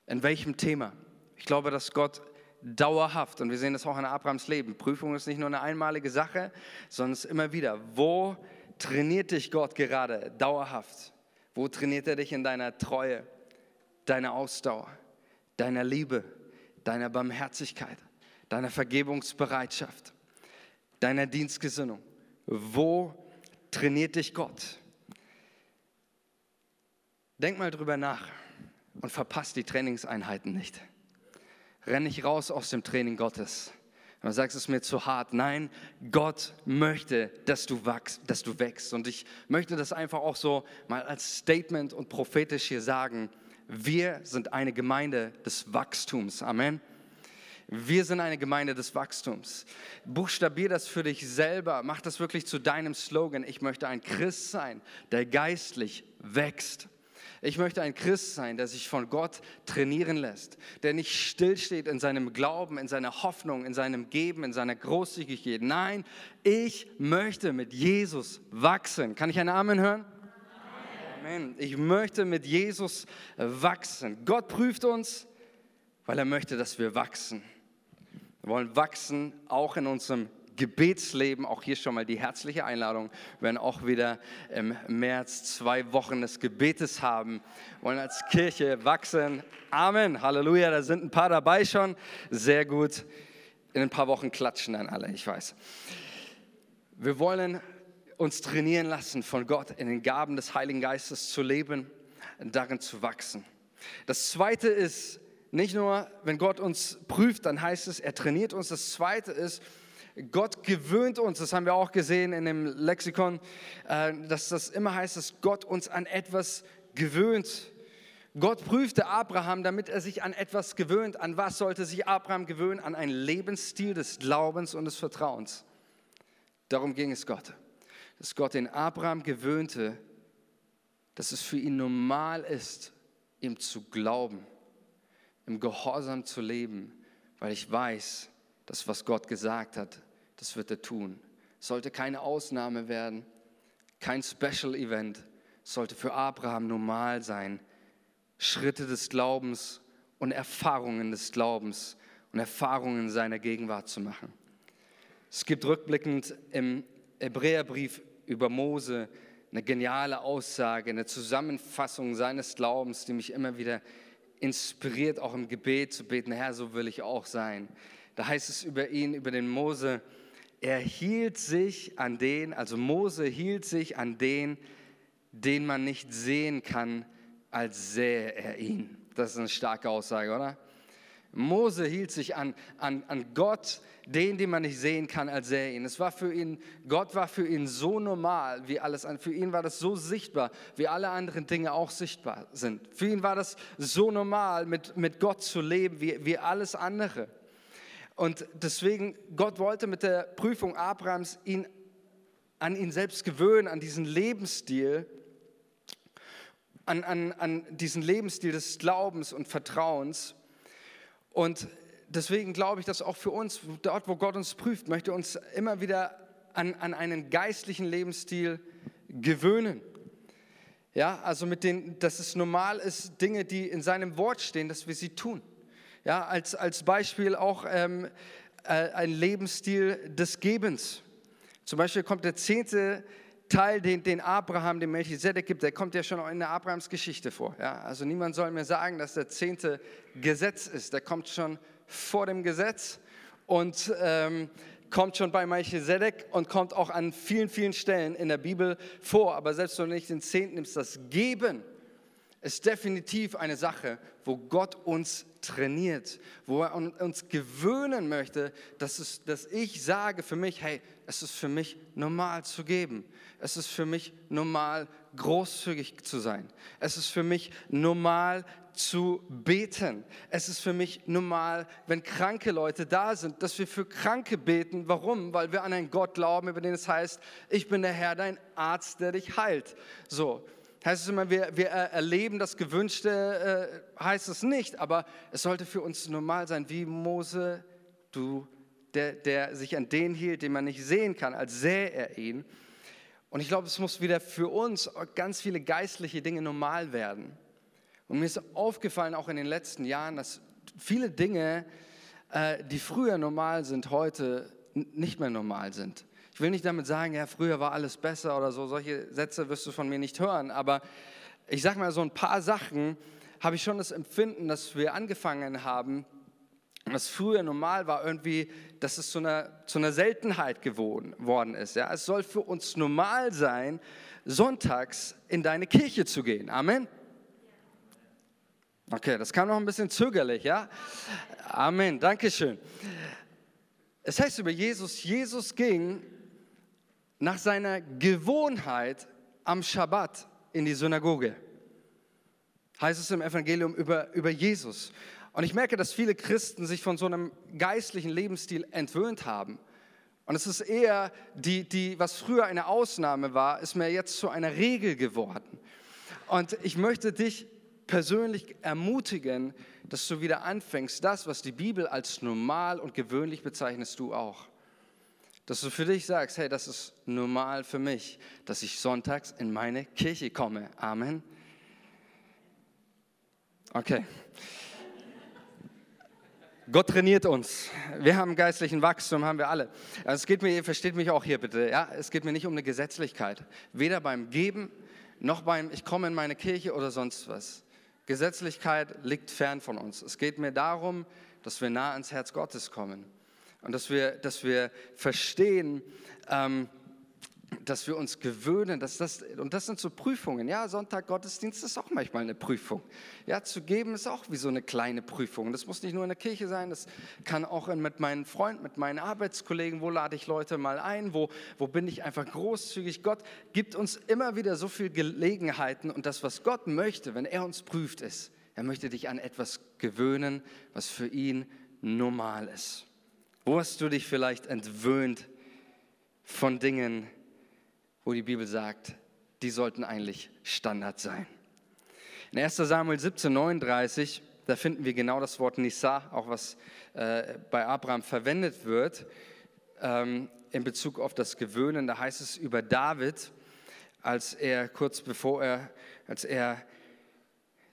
In welchem Thema? Ich glaube, dass Gott dauerhaft, und wir sehen das auch in Abrahams Leben, Prüfung ist nicht nur eine einmalige Sache, sondern es ist immer wieder, wo trainiert dich Gott gerade dauerhaft? Wo trainiert er dich in deiner Treue? Deiner Ausdauer, deiner Liebe, deiner Barmherzigkeit, deiner Vergebungsbereitschaft, deiner Dienstgesinnung. Wo trainiert dich Gott? Denk mal drüber nach und verpasst die Trainingseinheiten nicht. Renn nicht raus aus dem Training Gottes. Du sagst, es mir zu hart. Nein, Gott möchte, dass du wachst, dass du wächst. Und ich möchte das einfach auch so mal als Statement und prophetisch hier sagen. Wir sind eine Gemeinde des Wachstums. Amen. Wir sind eine Gemeinde des Wachstums. Buchstabier das für dich selber. Mach das wirklich zu deinem Slogan. Ich möchte ein Christ sein, der geistlich wächst. Ich möchte ein Christ sein, der sich von Gott trainieren lässt, der nicht stillsteht in seinem Glauben, in seiner Hoffnung, in seinem Geben, in seiner Großzügigkeit. Nein, ich möchte mit Jesus wachsen. Kann ich einen Amen hören? Amen. Ich möchte mit Jesus wachsen. Gott prüft uns, weil er möchte, dass wir wachsen. Wir wollen wachsen, auch in unserem Gebetsleben, auch hier schon mal die herzliche Einladung. Wir werden auch wieder im März zwei Wochen des Gebetes haben, wir wollen als Kirche wachsen. Amen, Halleluja, da sind ein paar dabei schon. Sehr gut. In ein paar Wochen klatschen dann alle, ich weiß. Wir wollen uns trainieren lassen von Gott, in den Gaben des Heiligen Geistes zu leben, darin zu wachsen. Das zweite ist, nicht nur, wenn Gott uns prüft, dann heißt es, er trainiert uns. Das zweite ist, Gott gewöhnt uns, das haben wir auch gesehen in dem Lexikon, äh, dass das immer heißt, dass Gott uns an etwas gewöhnt. Gott prüfte Abraham, damit er sich an etwas gewöhnt. An was sollte sich Abraham gewöhnen? An einen Lebensstil des Glaubens und des Vertrauens. Darum ging es Gott. Dass Gott den Abraham gewöhnte, dass es für ihn normal ist, ihm zu glauben, im Gehorsam zu leben, weil ich weiß, dass was Gott gesagt hat, das wird er tun. sollte keine Ausnahme werden, kein Special Event, sollte für Abraham normal sein. Schritte des Glaubens und Erfahrungen des Glaubens und Erfahrungen seiner Gegenwart zu machen. Es gibt rückblickend im Hebräerbrief über Mose eine geniale Aussage, eine Zusammenfassung seines Glaubens, die mich immer wieder inspiriert, auch im Gebet zu beten, Herr, so will ich auch sein. Da heißt es über ihn, über den Mose, er hielt sich an den, also Mose hielt sich an den, den man nicht sehen kann, als sähe er ihn. Das ist eine starke Aussage, oder? Mose hielt sich an, an, an Gott, den, den man nicht sehen kann, als sähe ihn. Es war für ihn, Gott war für ihn so normal wie alles an. Für ihn war das so sichtbar, wie alle anderen Dinge auch sichtbar sind. Für ihn war das so normal, mit, mit Gott zu leben, wie, wie alles andere. Und deswegen, Gott wollte mit der Prüfung Abrahams ihn an ihn selbst gewöhnen, an diesen Lebensstil, an, an, an diesen Lebensstil des Glaubens und Vertrauens. Und deswegen glaube ich, dass auch für uns, dort wo Gott uns prüft, möchte uns immer wieder an, an einen geistlichen Lebensstil gewöhnen. Ja, also mit den, dass es normal ist, Dinge, die in seinem Wort stehen, dass wir sie tun. Ja, als, als Beispiel auch ähm, äh, ein Lebensstil des Gebens. Zum Beispiel kommt der zehnte Teil, den, den Abraham dem Melchizedek gibt, der kommt ja schon auch in der Abrahams Geschichte vor. Ja? Also niemand soll mir sagen, dass der zehnte Gesetz ist. Der kommt schon vor dem Gesetz und ähm, kommt schon bei Melchizedek und kommt auch an vielen, vielen Stellen in der Bibel vor. Aber selbst wenn du nicht den Zehnten nimmst, das Geben ist definitiv eine Sache, wo Gott uns trainiert, wo er uns gewöhnen möchte, dass, es, dass ich sage für mich, hey, es ist für mich normal zu geben. Es ist für mich normal großzügig zu sein. Es ist für mich normal zu beten. Es ist für mich normal, wenn kranke Leute da sind, dass wir für Kranke beten. Warum? Weil wir an einen Gott glauben, über den es heißt, ich bin der Herr, dein Arzt, der dich heilt. So, heißt es immer, wir, wir erleben das Gewünschte, äh, heißt es nicht, aber es sollte für uns normal sein, wie Mose, du, der, der sich an den hielt, den man nicht sehen kann, als sähe er ihn. Und ich glaube, es muss wieder für uns ganz viele geistliche Dinge normal werden. Und mir ist aufgefallen, auch in den letzten Jahren, dass viele Dinge, äh, die früher normal sind, heute nicht mehr normal sind. Ich will nicht damit sagen, ja, früher war alles besser oder so, solche Sätze wirst du von mir nicht hören, aber ich sage mal so ein paar Sachen, habe ich schon das Empfinden, dass wir angefangen haben, was früher normal war, irgendwie, dass es zu einer, zu einer Seltenheit geworden ist. Ja? Es soll für uns normal sein, sonntags in deine Kirche zu gehen. Amen. Okay, das kam noch ein bisschen zögerlich, ja? Amen, Dankeschön. Es heißt über Jesus, Jesus ging nach seiner Gewohnheit am Schabbat in die Synagoge. Heißt es im Evangelium über, über Jesus. Und ich merke, dass viele Christen sich von so einem geistlichen Lebensstil entwöhnt haben. Und es ist eher, die, die, was früher eine Ausnahme war, ist mir jetzt zu einer Regel geworden. Und ich möchte dich persönlich ermutigen, dass du wieder anfängst, das, was die Bibel als normal und gewöhnlich bezeichnest, du auch. Dass du für dich sagst, hey, das ist normal für mich, dass ich sonntags in meine Kirche komme. Amen. Okay. Gott trainiert uns. Wir haben geistlichen Wachstum, haben wir alle. Also es geht mir, ihr versteht mich auch hier bitte, ja? Es geht mir nicht um eine Gesetzlichkeit. Weder beim Geben noch beim Ich komme in meine Kirche oder sonst was. Gesetzlichkeit liegt fern von uns. Es geht mir darum, dass wir nah ans Herz Gottes kommen und dass wir, dass wir verstehen, ähm, dass wir uns gewöhnen, dass das, und das sind so Prüfungen. Ja, Sonntag Gottesdienst ist auch manchmal eine Prüfung. Ja, zu geben ist auch wie so eine kleine Prüfung. Das muss nicht nur in der Kirche sein, das kann auch mit meinen Freunden, mit meinen Arbeitskollegen, wo lade ich Leute mal ein, wo, wo bin ich einfach großzügig. Gott gibt uns immer wieder so viele Gelegenheiten und das, was Gott möchte, wenn er uns prüft, ist, er möchte dich an etwas gewöhnen, was für ihn normal ist. Wo hast du dich vielleicht entwöhnt von Dingen, wo die Bibel sagt, die sollten eigentlich Standard sein. In 1 Samuel 17, 39, da finden wir genau das Wort Nisa, auch was äh, bei Abraham verwendet wird, ähm, in Bezug auf das Gewöhnen. Da heißt es über David, als er kurz bevor er, als er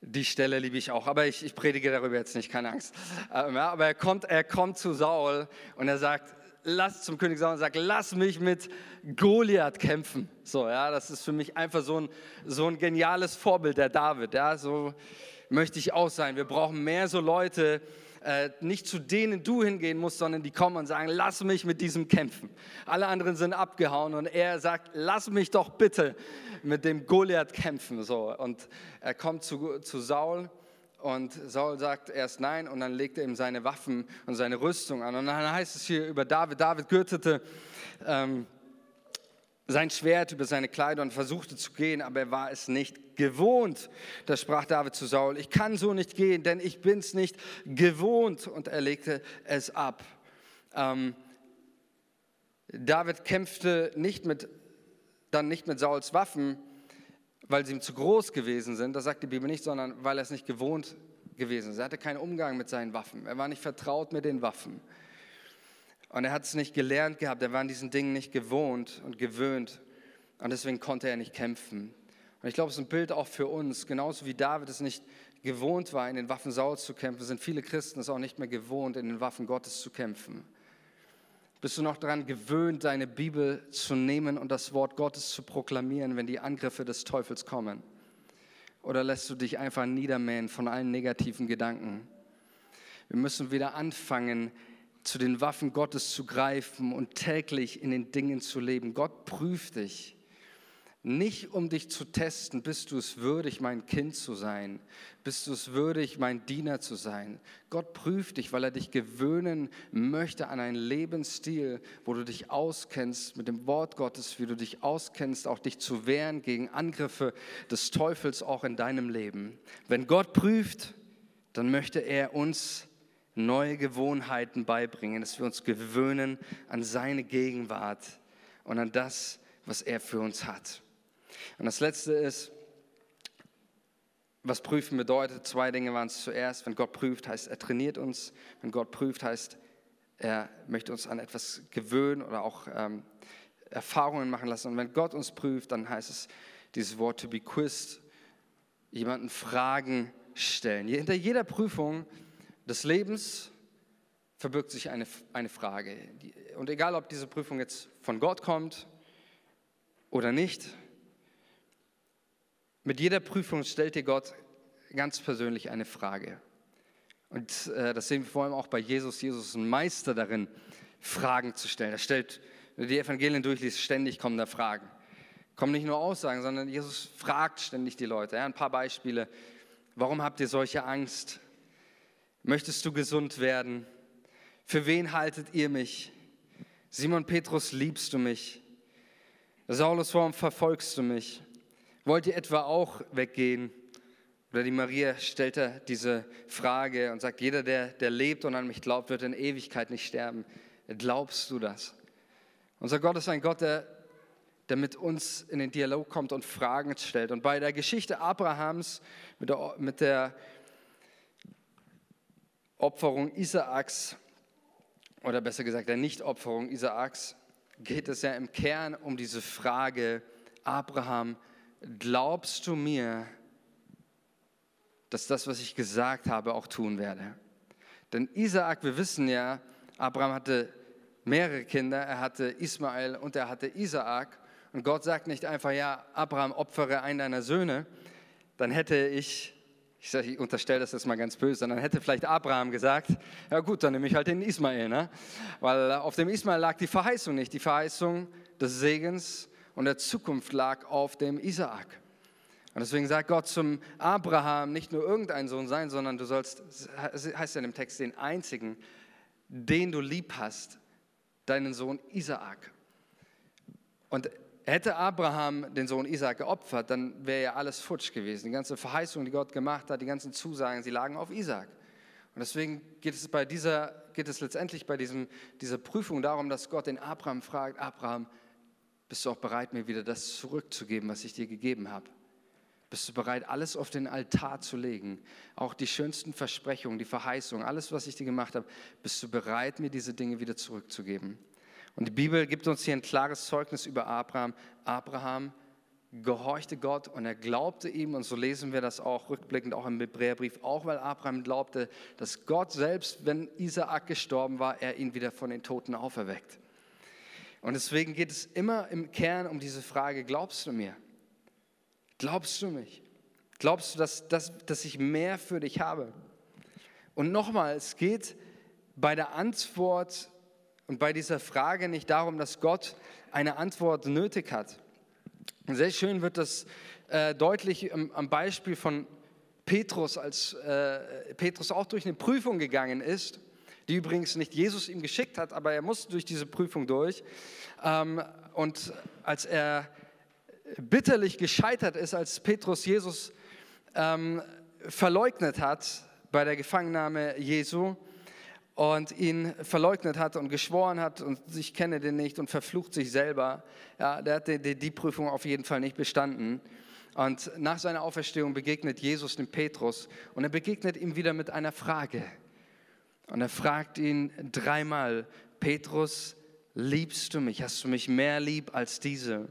die Stelle liebe ich auch, aber ich, ich predige darüber jetzt nicht, keine Angst. Ähm, ja, aber er kommt, er kommt zu Saul und er sagt, lass zum König Saul und sagt, lass mich mit Goliath kämpfen. So, ja, das ist für mich einfach so ein, so ein geniales Vorbild, der David. Ja, so möchte ich auch sein. Wir brauchen mehr so Leute, äh, nicht zu denen du hingehen musst, sondern die kommen und sagen, lass mich mit diesem kämpfen. Alle anderen sind abgehauen und er sagt, lass mich doch bitte mit dem Goliath kämpfen. So, und er kommt zu, zu Saul und Saul sagt erst nein und dann legt er ihm seine Waffen und seine Rüstung an. Und dann heißt es hier über David, David gürtete ähm, sein Schwert über seine Kleider und versuchte zu gehen, aber er war es nicht gewohnt. Da sprach David zu Saul, ich kann so nicht gehen, denn ich bin es nicht gewohnt. Und er legte es ab. Ähm, David kämpfte nicht mit, dann nicht mit Sauls Waffen, weil sie ihm zu groß gewesen sind, das sagt die Bibel nicht, sondern weil er es nicht gewohnt gewesen ist. Er hatte keinen Umgang mit seinen Waffen. Er war nicht vertraut mit den Waffen. Und er hat es nicht gelernt gehabt. Er war an diesen Dingen nicht gewohnt und gewöhnt. Und deswegen konnte er nicht kämpfen. Und ich glaube, es ist ein Bild auch für uns. Genauso wie David es nicht gewohnt war, in den Waffen Sauls zu kämpfen, sind viele Christen es auch nicht mehr gewohnt, in den Waffen Gottes zu kämpfen. Bist du noch daran gewöhnt, deine Bibel zu nehmen und das Wort Gottes zu proklamieren, wenn die Angriffe des Teufels kommen? Oder lässt du dich einfach niedermähen von allen negativen Gedanken? Wir müssen wieder anfangen, zu den Waffen Gottes zu greifen und täglich in den Dingen zu leben. Gott prüft dich. Nicht um dich zu testen, bist du es würdig, mein Kind zu sein? Bist du es würdig, mein Diener zu sein? Gott prüft dich, weil er dich gewöhnen möchte an einen Lebensstil, wo du dich auskennst mit dem Wort Gottes, wie du dich auskennst, auch dich zu wehren gegen Angriffe des Teufels auch in deinem Leben. Wenn Gott prüft, dann möchte er uns neue Gewohnheiten beibringen, dass wir uns gewöhnen an seine Gegenwart und an das, was er für uns hat. Und das Letzte ist, was prüfen bedeutet. Zwei Dinge waren es zuerst. Wenn Gott prüft, heißt, er trainiert uns. Wenn Gott prüft, heißt, er möchte uns an etwas gewöhnen oder auch ähm, Erfahrungen machen lassen. Und wenn Gott uns prüft, dann heißt es dieses Wort to be quizzed, jemanden Fragen stellen. Hinter jeder Prüfung des Lebens verbirgt sich eine, eine Frage. Und egal, ob diese Prüfung jetzt von Gott kommt oder nicht, mit jeder Prüfung stellt dir Gott ganz persönlich eine Frage. Und äh, das sehen wir vor allem auch bei Jesus. Jesus ist ein Meister darin, Fragen zu stellen. Er stellt, wenn du die Evangelien durchliest, ständig kommen da Fragen. Kommen nicht nur Aussagen, sondern Jesus fragt ständig die Leute. Ja, ein paar Beispiele. Warum habt ihr solche Angst? Möchtest du gesund werden? Für wen haltet ihr mich? Simon Petrus, liebst du mich? Saulus, warum verfolgst du mich? Wollt ihr etwa auch weggehen? Oder die Maria stellt diese Frage und sagt, jeder, der, der lebt und an mich glaubt, wird in Ewigkeit nicht sterben. Glaubst du das? Unser Gott ist ein Gott, der, der mit uns in den Dialog kommt und Fragen stellt. Und bei der Geschichte Abrahams mit der, mit der Opferung Isaaks, oder besser gesagt der Nichtopferung Isaaks, geht es ja im Kern um diese Frage, Abraham, glaubst du mir, dass das, was ich gesagt habe, auch tun werde. Denn Isaak, wir wissen ja, Abraham hatte mehrere Kinder, er hatte Ismael und er hatte Isaak. Und Gott sagt nicht einfach, ja, Abraham, opfere einen deiner Söhne, dann hätte ich, ich, sag, ich unterstelle das jetzt mal ganz böse, dann hätte vielleicht Abraham gesagt, ja gut, dann nehme ich halt den Ismael, ne? weil auf dem Ismael lag die Verheißung nicht, die Verheißung des Segens und der Zukunft lag auf dem Isaak. Und deswegen sagt Gott zum Abraham, nicht nur irgendein Sohn sein, sondern du sollst, heißt ja in dem Text, den einzigen, den du lieb hast, deinen Sohn Isaak. Und hätte Abraham den Sohn Isaak geopfert, dann wäre ja alles futsch gewesen. Die ganze Verheißung, die Gott gemacht hat, die ganzen Zusagen, sie lagen auf Isaak. Und deswegen geht es bei dieser, geht es letztendlich bei diesem, dieser Prüfung darum, dass Gott den Abraham fragt, Abraham, bist du auch bereit, mir wieder das zurückzugeben, was ich dir gegeben habe? Bist du bereit, alles auf den Altar zu legen? Auch die schönsten Versprechungen, die Verheißungen, alles, was ich dir gemacht habe, bist du bereit, mir diese Dinge wieder zurückzugeben? Und die Bibel gibt uns hier ein klares Zeugnis über Abraham. Abraham gehorchte Gott und er glaubte ihm. Und so lesen wir das auch rückblickend auch im Hebräerbrief, auch weil Abraham glaubte, dass Gott selbst, wenn Isaak gestorben war, er ihn wieder von den Toten auferweckt. Und deswegen geht es immer im Kern um diese Frage, glaubst du mir? Glaubst du mich? Glaubst du, dass, dass, dass ich mehr für dich habe? Und nochmal, es geht bei der Antwort und bei dieser Frage nicht darum, dass Gott eine Antwort nötig hat. sehr schön wird das äh, deutlich am, am, Beispiel von Petrus, als äh, Petrus auch durch eine Prüfung gegangen ist, die übrigens nicht Jesus ihm geschickt hat, aber er musste durch diese Prüfung durch. Ähm, und als er bitterlich gescheitert ist, als Petrus Jesus ähm, verleugnet hat bei der Gefangennahme Jesu und ihn verleugnet hat und geschworen hat und ich kenne den nicht und verflucht sich selber. Ja, der hat die, die, die Prüfung auf jeden Fall nicht bestanden. Und nach seiner Auferstehung begegnet Jesus dem Petrus und er begegnet ihm wieder mit einer Frage. Und er fragt ihn dreimal, Petrus, liebst du mich? Hast du mich mehr lieb als diese?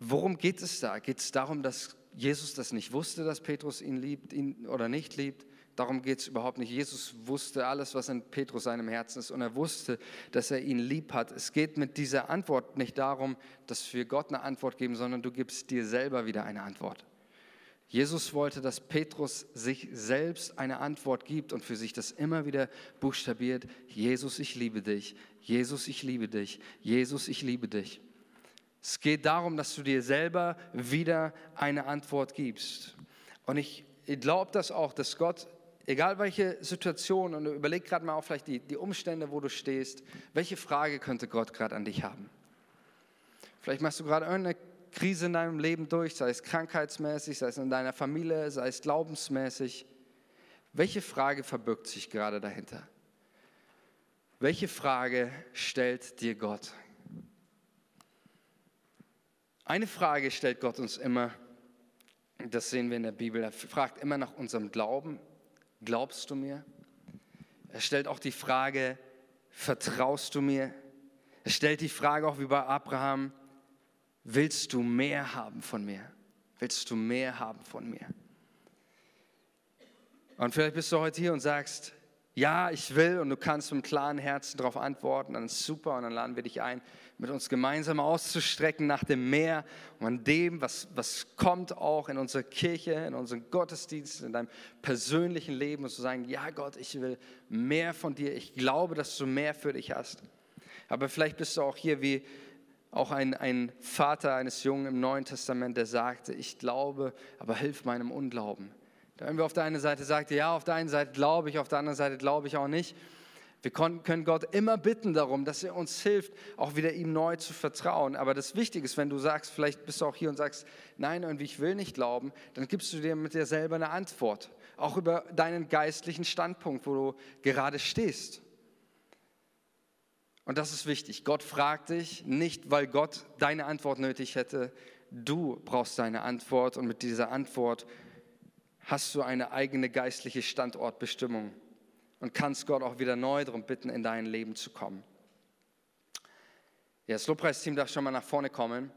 Worum geht es da? Geht es darum, dass Jesus das nicht wusste, dass Petrus ihn liebt ihn oder nicht liebt? Darum geht es überhaupt nicht. Jesus wusste alles, was in Petrus seinem Herzen ist und er wusste, dass er ihn lieb hat. Es geht mit dieser Antwort nicht darum, dass wir Gott eine Antwort geben, sondern du gibst dir selber wieder eine Antwort. Jesus wollte, dass Petrus sich selbst eine Antwort gibt und für sich das immer wieder buchstabiert. Jesus, ich liebe dich. Jesus, ich liebe dich. Jesus, ich liebe dich. Es geht darum, dass du dir selber wieder eine Antwort gibst. Und ich glaube das auch, dass Gott, egal welche Situation, und überleg gerade mal auch vielleicht die, die Umstände, wo du stehst, welche Frage könnte Gott gerade an dich haben? Vielleicht machst du gerade irgendeine Krise in deinem Leben durch, sei es krankheitsmäßig, sei es in deiner Familie, sei es glaubensmäßig. Welche Frage verbirgt sich gerade dahinter? Welche Frage stellt dir Gott? Eine Frage stellt Gott uns immer, das sehen wir in der Bibel, er fragt immer nach unserem Glauben, glaubst du mir? Er stellt auch die Frage, vertraust du mir? Er stellt die Frage auch wie bei Abraham, willst du mehr haben von mir? Willst du mehr haben von mir? Und vielleicht bist du heute hier und sagst, ja, ich will und du kannst mit klaren Herzen darauf antworten, dann ist super und dann laden wir dich ein, mit uns gemeinsam auszustrecken nach dem Meer und an dem, was, was kommt auch in unserer Kirche, in unseren Gottesdienst, in deinem persönlichen Leben und zu sagen, ja Gott, ich will mehr von dir, ich glaube, dass du mehr für dich hast. Aber vielleicht bist du auch hier wie auch ein, ein Vater eines Jungen im Neuen Testament, der sagte, ich glaube, aber hilf meinem Unglauben. Wenn wir auf der einen Seite sagte, ja, auf der einen Seite glaube ich, auf der anderen Seite glaube ich auch nicht. Wir können Gott immer bitten darum, dass er uns hilft, auch wieder ihm neu zu vertrauen. Aber das Wichtige ist, wenn du sagst, vielleicht bist du auch hier und sagst, nein, irgendwie ich will nicht glauben, dann gibst du dir mit dir selber eine Antwort. Auch über deinen geistlichen Standpunkt, wo du gerade stehst. Und das ist wichtig. Gott fragt dich nicht, weil Gott deine Antwort nötig hätte. Du brauchst deine Antwort und mit dieser Antwort hast du eine eigene geistliche Standortbestimmung und kannst Gott auch wieder neu darum bitten, in dein Leben zu kommen. Ja, das Lobpreisteam darf schon mal nach vorne kommen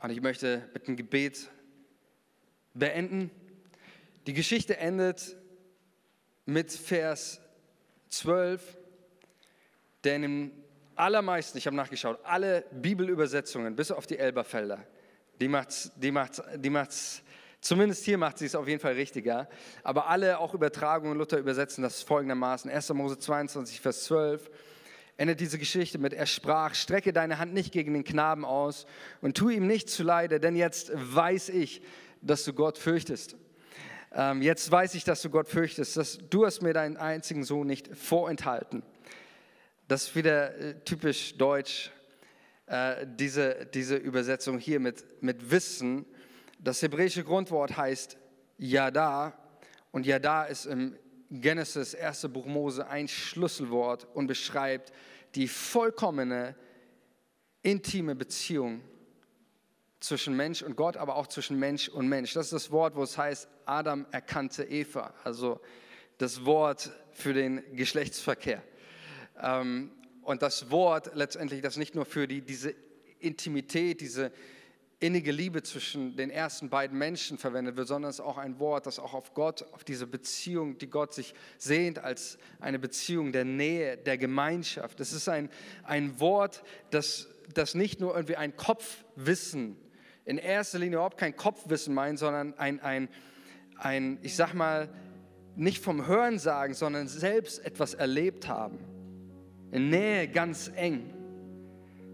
und ich möchte mit einem Gebet beenden. Die Geschichte endet mit Vers 12, der in den allermeisten, ich habe nachgeschaut, alle Bibelübersetzungen, bis auf die Elberfelder, die macht die macht's, die macht's Zumindest hier macht sie es auf jeden Fall richtiger. Aber alle, auch Übertragungen, Luther übersetzen das folgendermaßen. 1. Mose 22, Vers 12 endet diese Geschichte mit, er sprach, strecke deine Hand nicht gegen den Knaben aus und tu ihm nicht zuleide, denn jetzt weiß ich, dass du Gott fürchtest. Ähm, jetzt weiß ich, dass du Gott fürchtest, dass du hast mir deinen einzigen Sohn nicht vorenthalten. Das ist wieder äh, typisch deutsch, äh, diese, diese Übersetzung hier mit, mit Wissen das hebräische Grundwort heißt Yada und Yada ist im Genesis, 1. Buch Mose, ein Schlüsselwort und beschreibt die vollkommene, intime Beziehung zwischen Mensch und Gott, aber auch zwischen Mensch und Mensch. Das ist das Wort, wo es heißt, Adam erkannte Eva, also das Wort für den Geschlechtsverkehr. Ähm, und das Wort letztendlich, das nicht nur für die, diese Intimität, diese innige Liebe zwischen den ersten beiden Menschen verwendet wird, sondern es ist auch ein Wort, das auch auf Gott, auf diese Beziehung, die Gott sich sehnt, als eine Beziehung der Nähe, der Gemeinschaft. Es ist ein, ein Wort, das, das nicht nur irgendwie ein Kopfwissen, in erster Linie überhaupt kein Kopfwissen meint, sondern ein, ein, ein ich sag mal, nicht vom Hören sagen, sondern selbst etwas erlebt haben. In Nähe ganz eng.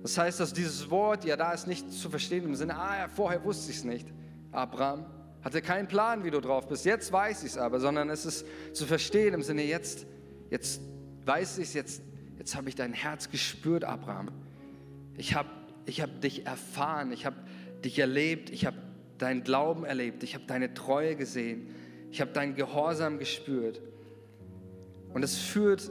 Das heißt, dass dieses Wort, ja, da ist nicht zu verstehen im Sinne, ah, ja, vorher wusste ich es nicht. Abraham hatte keinen Plan, wie du drauf bist. Jetzt weiß ich es aber, sondern es ist zu verstehen im Sinne, jetzt, jetzt weiß ich es, jetzt, jetzt habe ich dein Herz gespürt, Abraham. Ich habe ich hab dich erfahren, ich habe dich erlebt, ich habe deinen Glauben erlebt, ich habe deine Treue gesehen, ich habe deinen Gehorsam gespürt. Und es führt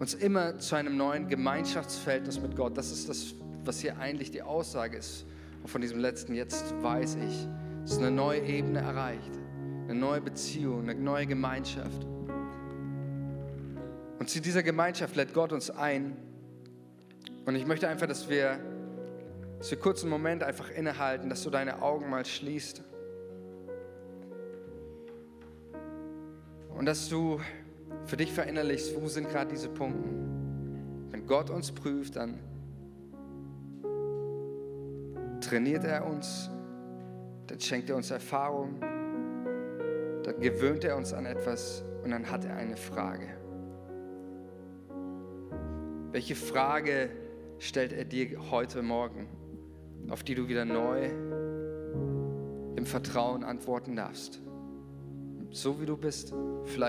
uns immer zu einem neuen Gemeinschaftsverhältnis mit Gott. Das ist das, was hier eigentlich die Aussage ist von diesem letzten Jetzt weiß ich. Es ist eine neue Ebene erreicht, eine neue Beziehung, eine neue Gemeinschaft. Und zu dieser Gemeinschaft lädt Gott uns ein. Und ich möchte einfach, dass wir, dass wir kurz einen Moment einfach innehalten, dass du deine Augen mal schließt. Und dass du für dich verinnerlichst, wo sind gerade diese Punkte. Wenn Gott uns prüft, dann trainiert er uns, dann schenkt er uns Erfahrung, dann gewöhnt er uns an etwas und dann hat er eine Frage. Welche Frage stellt er dir heute Morgen, auf die du wieder neu im Vertrauen antworten darfst? So wie du bist, vielleicht